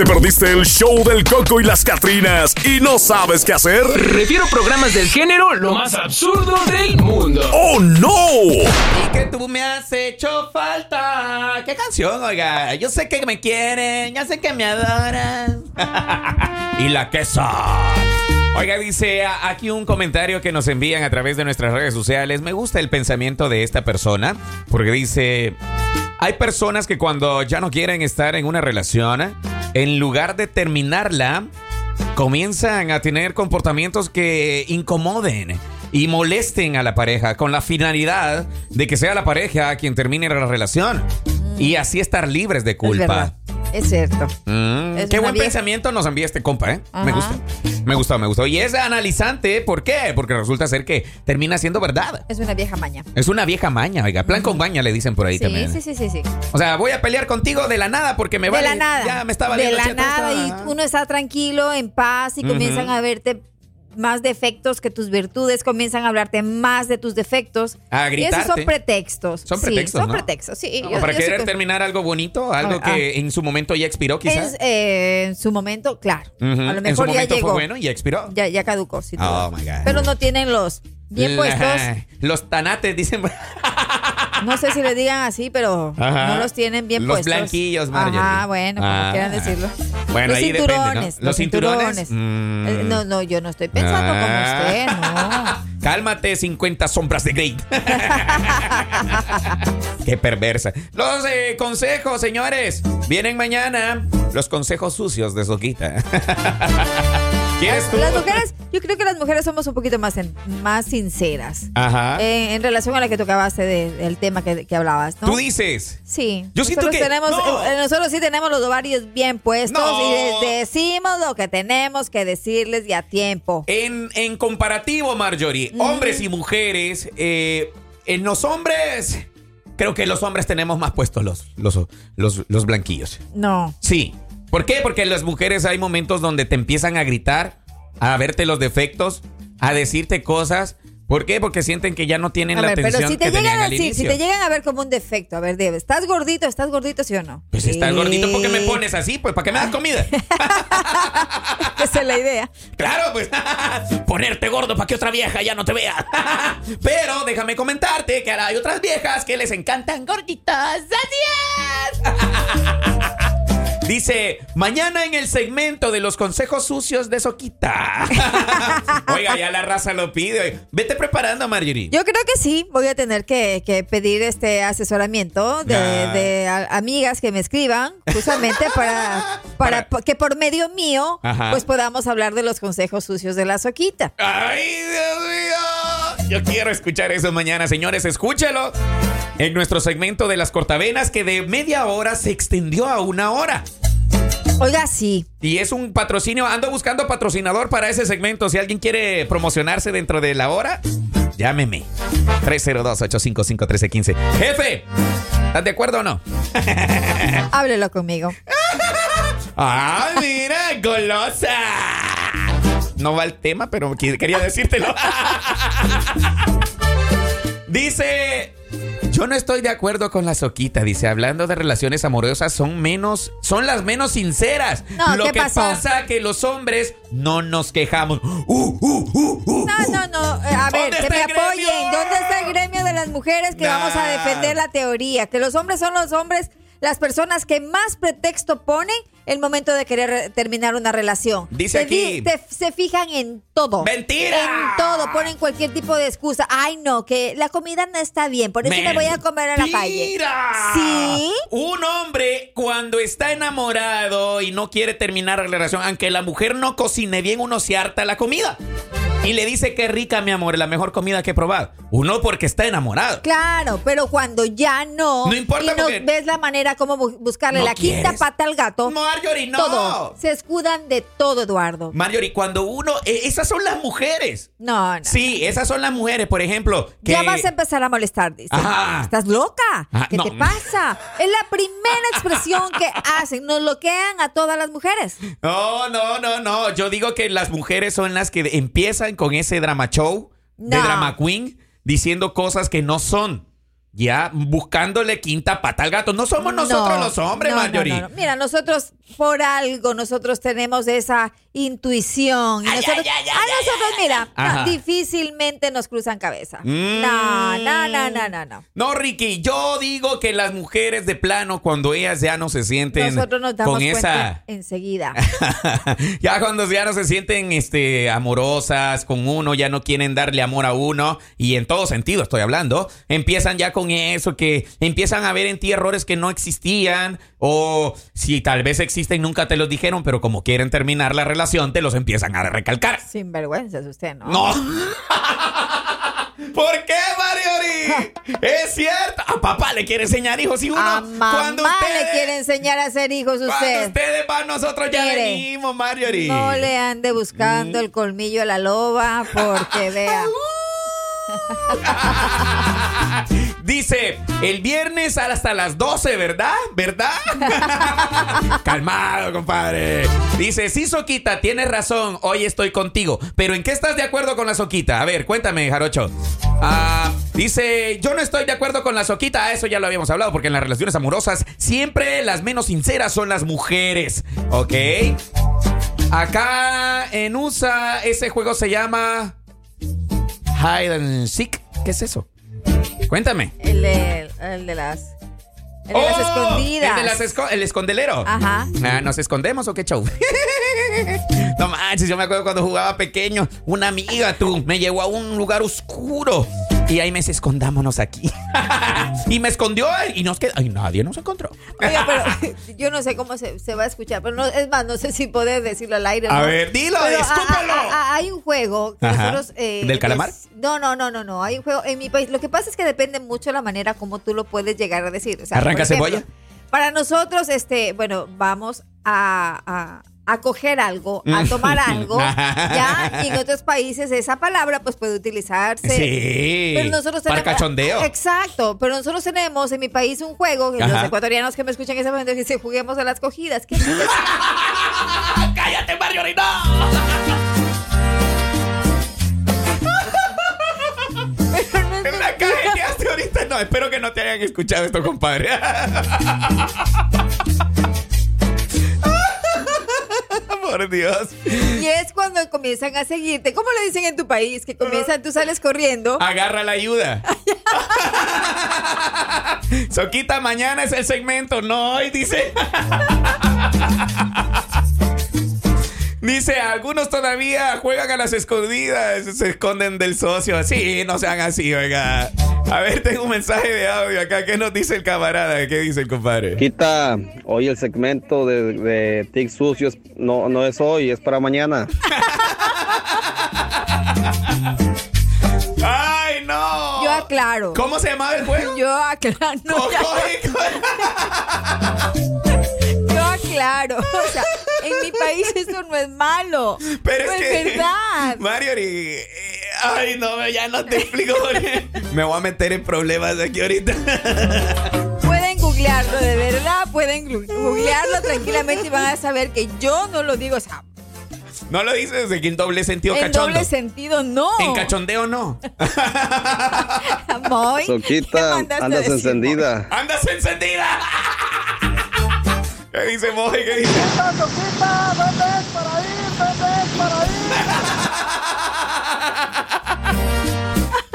¿Te perdiste el show del Coco y las Catrinas y no sabes qué hacer? Refiero programas del género lo más absurdo del mundo. ¡Oh, no! Y que tú me has hecho falta. ¿Qué canción, oiga? Yo sé que me quieren, ya sé que me adoran. y la queso. Oiga, dice aquí un comentario que nos envían a través de nuestras redes sociales. Me gusta el pensamiento de esta persona porque dice, hay personas que cuando ya no quieren estar en una relación, en lugar de terminarla, comienzan a tener comportamientos que incomoden y molesten a la pareja con la finalidad de que sea la pareja quien termine la relación y así estar libres de culpa. Es cierto. Mm, qué buen pensamiento nos envía este compa, ¿eh? Me gusta. Me gustó, me gustó. Y es analizante, ¿por qué? Porque resulta ser que termina siendo verdad. Es una vieja maña. Es una vieja maña, oiga. Plan con baña le dicen por ahí también. Sí, sí, sí, sí. O sea, voy a pelear contigo de la nada porque me de vale. De la nada. Ya me estaba De la nada y uno está tranquilo, en paz y comienzan a verte más defectos que tus virtudes, comienzan a hablarte más de tus defectos. A Y esos son pretextos. Son pretextos, sí, son ¿no? pretextos, sí. Como para querer terminar algo bonito, algo Ah, que en su momento ya expiró, quizás. Es, eh, en su momento, claro. A lo en mejor su ya momento llegó. fue bueno y ya expiró. Ya, ya caducó, sí. Oh my God. Pero no tienen los bien puestos. Los tanates, dicen. No sé si le digan así, pero Ajá. no los tienen bien Los puestos. blanquillos, Marjorie. Ajá, bueno, como Ah. quieran decirlo. Bueno, los ahí depende, ¿no? cinturones. Los cinturones. Mm. Eh, No, no, yo no estoy pensando como Ah. usted, no. Cálmate, 50 sombras de Grey. Qué perversa. Los eh, consejos, señores. Vienen mañana. Los consejos sucios de Soquita. ¿Quieres tú? Las mujeres, yo creo que las mujeres somos un poquito más, en- más sinceras. Ajá. Eh, en relación a la que tú acabaste de- del tema que, que hablabas, ¿no? Tú dices. Sí. Yo siento nosotros que- tenemos, no. eh, nosotros sí tenemos los ovarios bien puestos No. y les decimos lo que tenemos que decirles y a tiempo. En, en comparativo, Marjorie, hombres y mujeres, eh, en los hombres, creo que los hombres tenemos más puestos los, los, los, los blanquillos. No. Sí. ¿Por qué? Porque las mujeres hay momentos donde te empiezan a gritar, a verte los defectos, a decirte cosas. ¿Por qué? Porque sienten que ya no tienen A la ver, pero atención si te que llegan a decir, si te llegan a ver como un defecto, a ver, Debe, ¿estás gordito? ¿Estás gordito, sí o no? Pues estás gordito, ¿por qué me pones así? Pues ¿para qué me das comida? Esa es la idea. Claro, pues ponerte gordo para que otra vieja ya no te vea. Pero déjame comentarte que ahora hay otras viejas que les encantan gorditas. ¡Así es! Dice, mañana en el segmento de los consejos sucios de Soquita. Oiga, ya la raza lo pide. Vete preparando, Marjorie. Yo creo que sí, voy a tener que, que pedir este asesoramiento de, Ah. de a- amigas que me escriban, justamente para, para, Para- que por medio mío, Ajá. pues podamos hablar de los consejos sucios de la soquita. ¡Ay, Dios mío! Yo quiero escuchar eso mañana, señores. Escúchelo en nuestro segmento de las cortavenas que de media hora se extendió a una hora. Oiga, sí. Y es un patrocinio. Ando buscando patrocinador para ese segmento. Si alguien quiere promocionarse dentro de la hora, llámeme. 302-855-1315. Jefe, ¿estás de acuerdo o no? Háblelo conmigo. ¡Ah, mira! ¡Golosa! No va el tema, pero quería decírtelo. Dice. Yo no estoy de acuerdo con la soquita, dice, hablando de relaciones amorosas son menos, son las menos sinceras. No, Lo ¿qué que pasó? pasa que los hombres no nos quejamos. Uh, uh, uh, uh, No, no, no. eh, A ver, ¿Dónde que me apoyen. ¿Dónde está el gremio de las mujeres que Nah. vamos a defender la teoría? Que los hombres son los hombres, las personas que más pretexto ponen el momento de querer re- terminar una relación. Dice se aquí. te- se fijan en todo. ¡Mentira! En todo. Ponen cualquier tipo de excusa. Ay, no, que la comida no está bien. Por eso me voy a comer a la calle. ¡Mentira! Sí. Un hombre cuando está enamorado y no quiere terminar la relación, aunque la mujer no cocine bien, uno se harta la comida. Y le dice que rica, mi amor, la mejor comida que he probado. Uno porque está enamorado. Claro, pero cuando ya no, No importa y no porque- ves la manera como bu- buscarle ¿No la quinta pata al gato. Marjorie, no. Todo. Se escudan de todo, Eduardo. Marjorie, cuando uno... eh, esas son las mujeres. No, no. Sí, esas son las mujeres, por ejemplo. Que... Ya vas a empezar a molestar, dice. Ajá. ¿Estás loca? Ah, ¿Qué no. te pasa? Es la primera expresión que hacen. Nos bloquean a todas las mujeres. No, no, no, no. Yo digo que las mujeres son las que empiezan con ese drama show de No. drama queen diciendo cosas que no son. ya buscándole quinta pata al gato. No somos nosotros No, los hombres, no, Marjorie. Mira, nosotros por algo, nosotros tenemos esa intuición. Y nosotros, a nosotros, mira, no, difícilmente nos cruzan cabeza. Mm. No, no, no, no, no, no. No, Ricky, yo digo que las mujeres de plano, cuando ellas ya no se sienten Nosotros nos damos con cuenta esa. enseguida. ya cuando ya no se sienten este, amorosas con uno, ya no quieren darle amor a uno, y en todo sentido estoy hablando, empiezan ya con eso, que empiezan a ver en ti errores que no existían, o si tal vez existen, nunca te los dijeron, pero como quieren terminar la relación, te los empiezan a recalcar. Sin vergüenza es usted, ¿no? No. ¿Por qué, Mariori? es cierto. A papá le quiere enseñar hijos y uno. A mamá cuando le ustedes- quiere enseñar a ser hijos Cuando usted. ustedes van, nosotros ya Mire, venimos, Marjorie. No le ande buscando Mm. el colmillo a la loba porque vea. Dice, el viernes hasta las 12, ¿verdad? ¿Verdad? Calmado, compadre. Dice, sí, Soquita, tienes razón, hoy estoy contigo. Pero ¿en qué estás de acuerdo con la Soquita? A ver, cuéntame, Jarocho. Ah, dice, yo no estoy de acuerdo con la Soquita. Eso ya lo habíamos hablado, porque en las relaciones amorosas siempre las menos sinceras son las mujeres. ¿Ok? Acá en USA ese juego se llama Hide and Seek. ¿Qué es eso? Cuéntame. El de, el de las. El de las ¡Oh! escondidas. El de las esco- el escondelero. Ajá. Ah, ¿Nos escondemos o qué show? no manches, yo me acuerdo cuando jugaba pequeño, una amiga tú me llevó a un lugar oscuro y ahí me dice, escondámonos aquí. y me escondió y nos quedó. Ay, nadie nos encontró. Oiga, pero yo no sé cómo se, se va a escuchar, pero no, es más, no sé si poder decirlo al aire. A ver, dilo, Pero, escúpelo. a- a- a- hay un juego que Ajá. nosotros. eh, ¿Del calamar? es- no, no, no, no, no. Hay un juego en mi país. Lo que pasa es que depende mucho la manera como tú lo puedes llegar a decir. O sea, ¿Arranca ejemplo, cebolla? Para nosotros, este, bueno, vamos a. a coger algo, a tomar algo, ya, y en otros países esa palabra pues puede utilizarse. Sí. Pero nosotros Para tenemos. cachondeo. Exacto. Pero nosotros tenemos en mi país un juego que los ecuatorianos que me escuchan en ese momento dicen juguemos a las cogidas. ¿Qué ¡Cállate, Marjorie! ¡No! La cajeteaste ahorita. No, espero que no te hayan escuchado esto, compadre. Por Dios. Y es cuando comienzan a seguirte. ¿Cómo le dicen en tu país? Que comienzan, tú sales corriendo. Agarra la ayuda. Soquita, mañana es el segmento. No, hoy dice. Dice, algunos todavía juegan a las escondidas, se esconden del socio. Sí, no sean así, oiga. A ver, tengo un mensaje de audio acá. ¿Qué nos dice el camarada? ¿Qué dice el compadre? Quita, hoy el segmento de, de Tic Sucios no, no es hoy, es para mañana. ¡Ay, no! Yo aclaro. ¿Cómo se llamaba el juego? Yo aclaro. no, aclaro. O sea, en mi país eso no es malo. Pero no es es que. verdad. Mario, ay, no, ya no te explico me voy a meter en problemas aquí ahorita. Pueden googlearlo, de verdad. Pueden googlearlo tranquilamente y van a saber que yo no lo digo. O sea, No lo dices en doble sentido en cachondo. doble sentido, no. En cachondeo no. Moy, ¿qué Soquita, andas encendida. ¡Andas encendida! ¿Qué dice Moje? ¿Qué dice?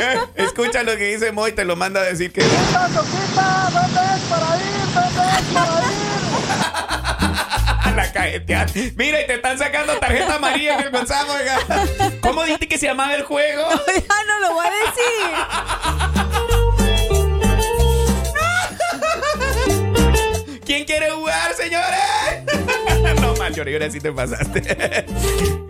Eh, Escucha lo que dice Moy, te lo manda a decir que. La cajeteada. Mira, y te están sacando tarjeta amarilla en el WhatsApp, oiga. ¿Cómo dijiste que se llamaba el juego? Ya no lo voy a decir. Marjorie, ahora sí te pasaste.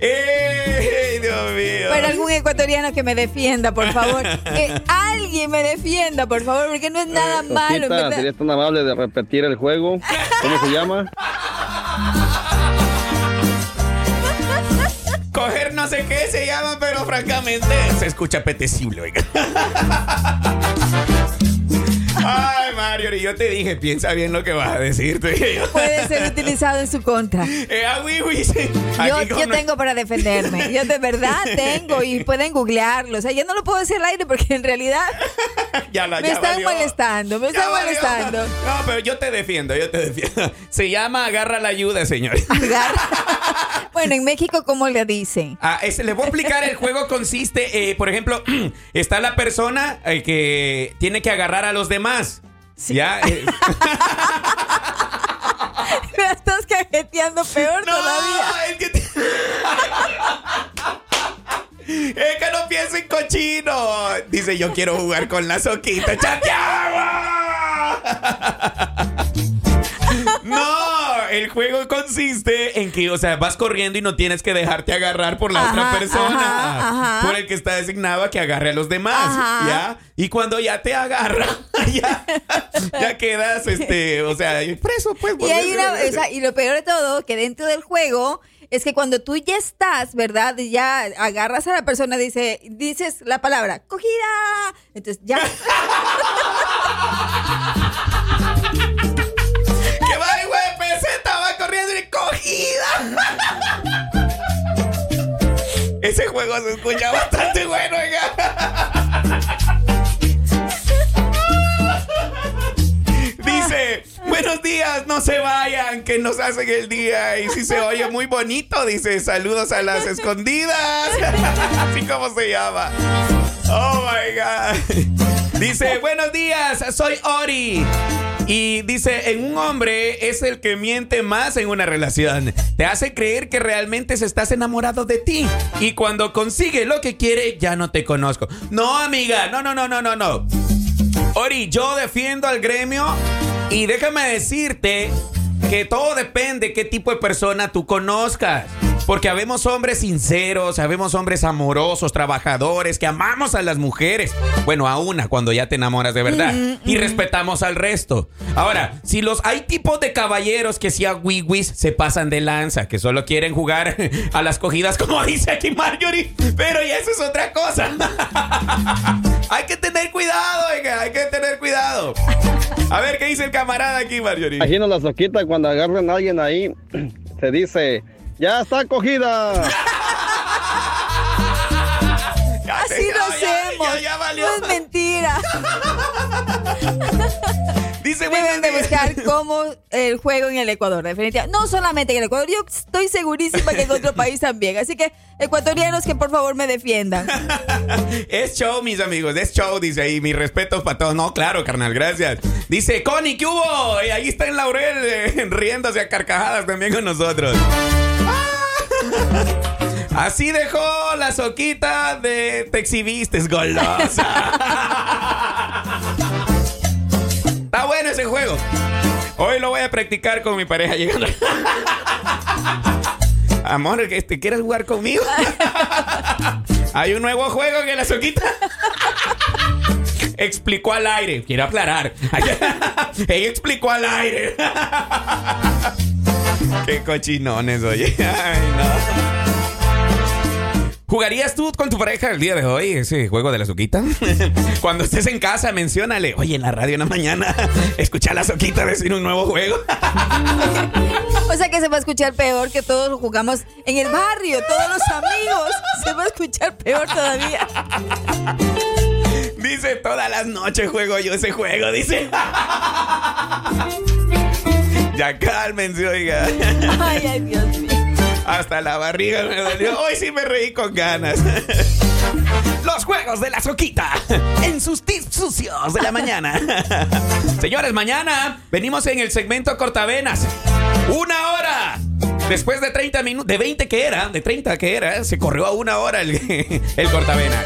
¡Ey, Dios mío! Para algún ecuatoriano que me defienda, por favor. Que alguien me defienda, por favor, porque no es nada malo. verdad. ¿serías tan amable de repetir el juego? ¿Cómo se llama? Coger no sé qué se llama, pero francamente se escucha apetecible, oiga. Marjorie, yo te dije, piensa bien lo que vas a decirte. Puede ser utilizado en su contra. Eh, ah, oui, oui, sí. Yo, tengo para defenderme. Yo de verdad tengo y pueden googlearlo. O sea, yo no lo puedo decir al aire porque en realidad Ya la- me ya están valió. molestando, me Ya están valió. molestando. No, pero yo te defiendo, yo te defiendo. Se llama agarra la ayuda, señor. Agarra- bueno, en México, ¿cómo le dicen? Ah, les voy a explicar, el juego consiste, eh, por ejemplo, está la persona eh, que tiene que agarrar a los demás. Ya, eh, Me estás cajeteando peor todavía. es que te- Es que no pienso en cochino. Dice, yo quiero jugar con la soquita. ¡Chateaba! El juego consiste en que, o sea, vas corriendo y no tienes que dejarte agarrar por la Ajá, otra persona. ajá, ajá. Por el que está designado a que agarre a los demás. ¿Ya? Y cuando ya te agarra, ya, ya quedas, este, o sea, preso, pues. Y, hay una, o sea, y lo peor de todo, que dentro del juego es que cuando tú ya estás, ¿verdad? Y Ya agarras a la persona, dice, dices la palabra, cogida. Entonces ya. Ese juego se escucha bastante bueno. Dice, buenos días, no se vayan, que nos hacen el día. Y si se oye muy bonito, dice, saludos a las escondidas. Así como se llama. Oh my God. Dice, buenos días, soy Ori. Y dice, en un hombre es el que miente más en una relación. Te hace creer que realmente se estás enamorado de ti. Y cuando consigue lo que quiere, ya no te conozco. No, amiga, no, no, no, no, no, no. Ori, yo defiendo al gremio y déjame decirte que todo depende qué tipo de persona tú conozcas. Porque habemos hombres sinceros, habemos hombres amorosos, trabajadores, que amamos a las mujeres. Bueno, a una cuando ya te enamoras de verdad. Y respetamos al resto. Ahora, si los hay tipos de caballeros que si a wiwis se pasan de lanza, que solo quieren jugar a las cogidas como dice aquí Marjorie. Pero ya eso es otra cosa. hay que tener cuidado, oiga, hay que tener cuidado. A ver, ¿qué dice el camarada aquí, Marjorie? Imagino la soquita cuando agarran a alguien ahí, se dice, ya está cogida. Así lo no, ya- hacemos. ya- ya valió. No es mentira. Dice, Deben de buscar cómo el juego en el Ecuador, definitivamente. No solamente en el Ecuador, yo estoy segurísima que en otro país también. Así que, ecuatorianos, que por favor me defiendan. Es show, mis amigos, es show, dice ahí. Mis respetos para todos. No, claro, carnal, gracias. Dice, Connie, ¿qué hubo? Y ahí está en Laurel eh, riéndose a carcajadas también con nosotros. Así dejó la soquita de te exhibiste, golosa. Ese juego. Hoy lo voy a practicar con mi pareja llegando. Amor, te quieres jugar conmigo. Hay un nuevo juego que la soquita explicó al aire. Quiero aclarar. Ella explicó al aire. Qué cochinones, oye. ¿Jugarías tú con tu pareja el día de hoy ese juego de la soquita? Cuando estés en casa, menciónale. Oye, en la radio en la mañana, escucha a la soquita decir un nuevo juego. O sea que se va a escuchar peor que todos lo jugamos en el barrio, todos los amigos. Se va a escuchar peor todavía. Dice, todas las noches juego yo ese juego, dice. Ya cálmense, oiga. Ay, ay, Dios mío. Hasta la barriga me dolió. Hoy sí me reí con ganas. Los juegos de la soquita en sus tips sucios de la mañana. Señores, mañana venimos en el segmento cortavenas. Una hora. Después de 30 minutos, de 20 que era, de 30 que era, se corrió a una hora el, el cortavenas.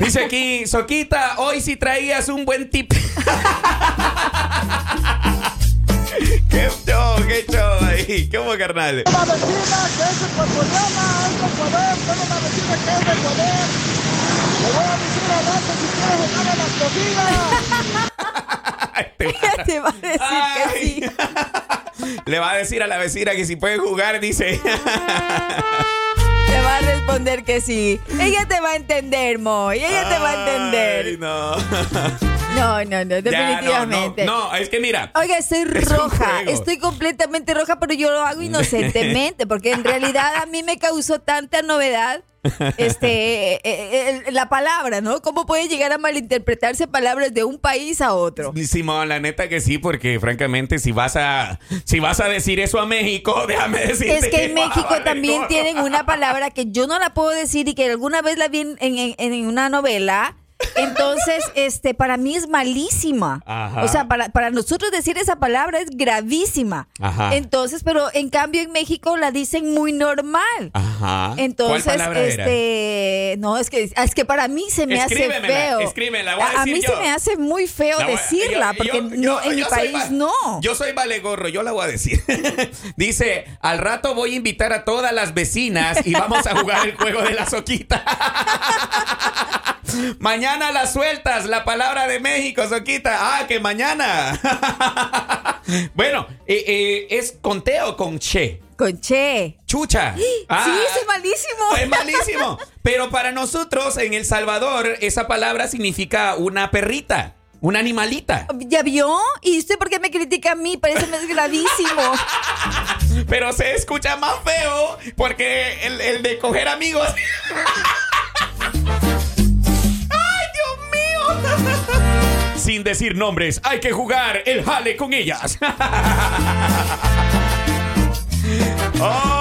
Dice aquí, Soquita, hoy sí traías un buen tip. Qué show, qué show ahí. ¿Qué hubo, carnal? Una vecina que es ecuatoriana, es de Ecuador, tengo una vecina que es de Ecuador. Le voy a decir a Dante si quiere jugar a las. Este Ella te va a decir que Ay. sí. Le va a decir a la vecina que si puede jugar, dice. Te va a responder que sí. Ella te va a entender, Moy. Ella te va a Ay, entender. no. No, no, Ya, definitivamente. no, no, no, es que mira. Oiga, estoy roja, estoy completamente roja, pero yo lo hago inocentemente, porque en realidad a mí me causó tanta novedad este eh, eh, la palabra, ¿no? ¿Cómo puede llegar a malinterpretarse palabras de un país a otro? Simón, la neta que sí, porque francamente si vas a si vas a decir eso a México, déjame decirte Es que en México también tienen una palabra que yo no la puedo decir y que alguna vez la vi en, en- en una novela. Entonces, este, para mí es malísima. Ajá. O sea, para, para nosotros decir esa palabra es gravísima. Ajá. Entonces, pero en cambio en México la dicen muy normal. Ajá. Entonces, ¿Cuál palabra era? este, no, es que es que para mí se me hace feo. escríbemela, voy a a decir mí yo. se me hace muy feo La voy a- decirla, yo- porque yo- no, en mi país va- no. Yo soy vale gorro, yo la voy a decir. Dice, al rato voy a invitar a todas las vecinas y vamos a jugar el juego de la soquita. mañana la sueltas, la palabra de México, soquita. Ah, que mañana. bueno, eh, eh, ¿es con T o con che? Con che. Chucha. Ah, sí, es malísimo. es malísimo. Pero para nosotros en El Salvador, esa palabra significa una perrita, una animalita. ¿Ya vio? ¿Y usted por qué me critica a mí? Parece que es gravísimo. Pero se escucha más feo porque el, el de coger amigos. Sin decir nombres, hay que jugar el jale con ellas. Oh,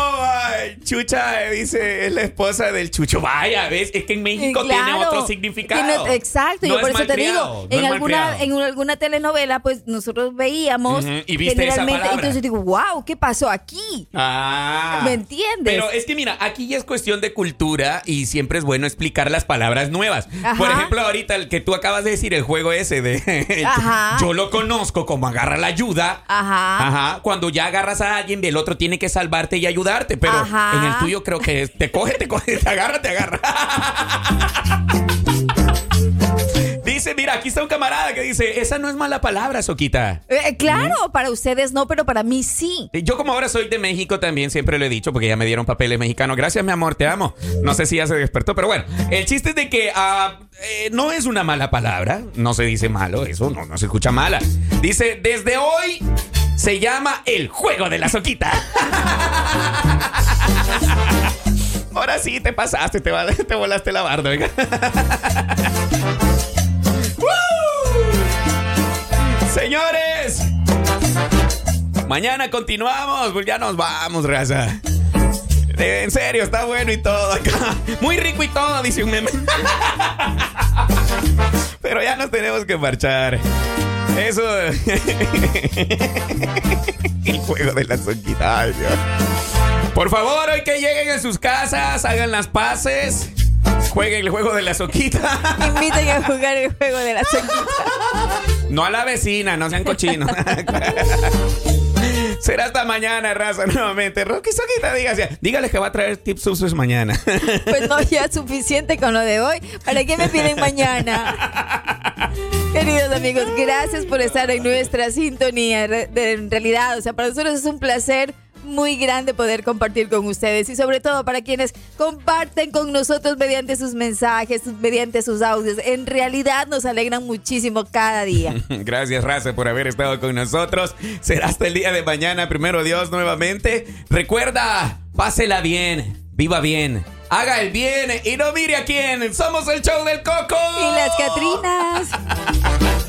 Chucha, dice, es la esposa del Chucho. Vaya, ¿ves? Es que en México tiene otro significado. Tiene- exacto, No yo por es eso te digo, no en es alguna, en alguna telenovela, pues nosotros veíamos Ujú, y viste esa generalmente, palabra. entonces digo, wow, ¿qué pasó aquí? Ah. ¿Me entiendes? Pero es que mira, aquí ya es cuestión de cultura y siempre es bueno explicar las palabras nuevas. Ajá. Por ejemplo, ahorita el que tú acabas de decir, el juego ese de Ajá. yo lo conozco como agarra la ayuda. Ajá. Ajá. Cuando ya agarras a alguien, el otro tiene que salvarte y ayudarte. Pero Ajá. En el tuyo creo que es, te coge, te coge, te agarra, te agarra. Dice, mira, aquí está un camarada que dice, esa no es mala palabra, Soquita. Eh, claro, para ustedes no, pero para mí sí. Yo como ahora soy de México también siempre lo he dicho porque ya me dieron papeles mexicanos. Gracias mi amor, te amo. No sé si ya se despertó, pero bueno, el chiste es de que ah, eh, no es una mala palabra, no se dice malo, eso no, no se escucha mala. Dice, desde hoy se llama el juego de la soquita. Ahora sí te pasaste, te, volaste la barda, oiga. Señores, Mañana continuamos, pues ya nos vamos, raza. En serio, está bueno y todo acá. Muy rico y todo, dice un meme. Pero ya nos tenemos que marchar. Eso. El juego de la Dios. Por favor, hoy que lleguen a sus casas, hagan las paces. Jueguen el juego de la soquita. Inviten a jugar el juego de la soquita. No a la vecina, no sean cochinos. Será hasta mañana, raza, nuevamente. Rocky Soquita, dígase. Dígale que va a traer tips usos mañana. Pues no, ya es suficiente con lo de hoy. ¿Para qué me piden mañana? Queridos amigos, gracias por estar en nuestra sintonía. En realidad, o sea, para nosotros es un placer muy grande poder compartir con ustedes y sobre todo para quienes comparten con nosotros mediante sus mensajes, mediante sus audios. En realidad nos alegran muchísimo cada día. Gracias, raza, por haber estado con nosotros. Será hasta el día de mañana, primero Dios, nuevamente. Recuerda, pásela bien, viva bien, haga el bien y no mire a quién. Somos el show del Coco. Y las Catrinas.